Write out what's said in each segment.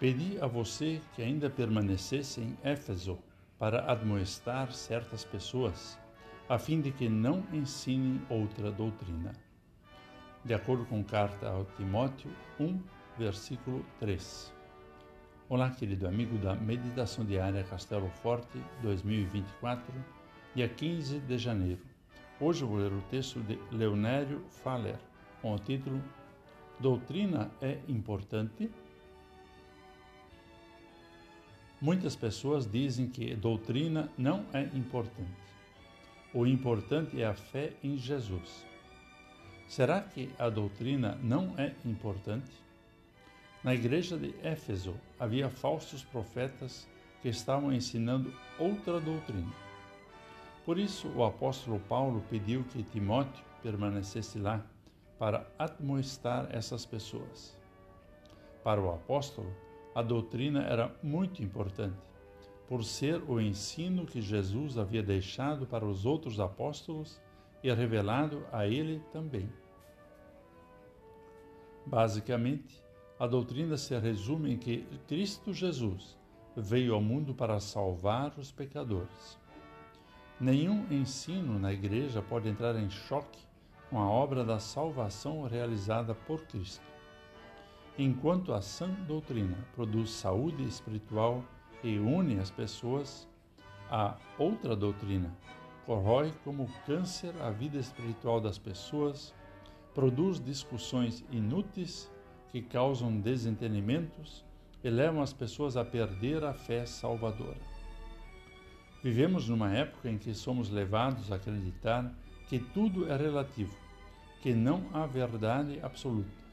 Pedi a você que ainda permanecesse em Éfeso para admoestar certas pessoas, a fim de que não ensinem outra doutrina. De acordo com carta ao Timóteo 1, versículo 3. Olá, querido amigo da Meditação Diária Castelo Forte 2024, dia 15 de janeiro. Hoje vou ler o texto de Leonério Faller, com o título Doutrina é importante? Muitas pessoas dizem que doutrina não é importante. O importante é a fé em Jesus. Será que a doutrina não é importante? Na igreja de Éfeso havia falsos profetas que estavam ensinando outra doutrina. Por isso, o apóstolo Paulo pediu que Timóteo permanecesse lá para admoestar essas pessoas. Para o apóstolo, a doutrina era muito importante, por ser o ensino que Jesus havia deixado para os outros apóstolos e revelado a ele também. Basicamente, a doutrina se resume em que Cristo Jesus veio ao mundo para salvar os pecadores. Nenhum ensino na igreja pode entrar em choque com a obra da salvação realizada por Cristo. Enquanto a sã doutrina produz saúde espiritual e une as pessoas, a outra doutrina corrói como câncer a vida espiritual das pessoas, produz discussões inúteis que causam desentendimentos e levam as pessoas a perder a fé salvadora. Vivemos numa época em que somos levados a acreditar que tudo é relativo, que não há verdade absoluta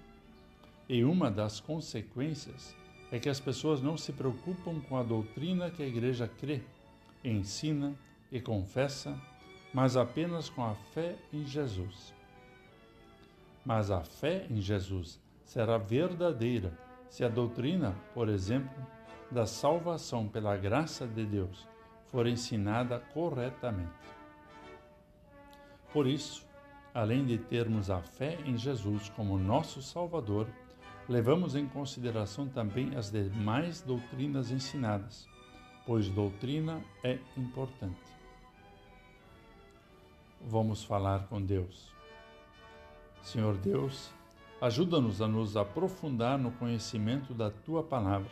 e uma das consequências é que as pessoas não se preocupam com a doutrina que a igreja crê, ensina e confessa, mas apenas com a fé em Jesus. Mas a fé em Jesus será verdadeira se a doutrina, por exemplo, da salvação pela graça de Deus for ensinada corretamente. Por isso, além de termos a fé em Jesus como nosso Salvador, levamos em consideração também as demais doutrinas ensinadas, pois doutrina é importante. Vamos falar com Deus. Senhor Deus, ajuda-nos a nos aprofundar no conhecimento da tua palavra.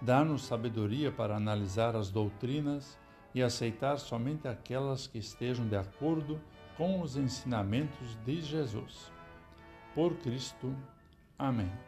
Dá-nos sabedoria para analisar as doutrinas e aceitar somente aquelas que estejam de acordo com os ensinamentos de Jesus. Por Cristo. Amém.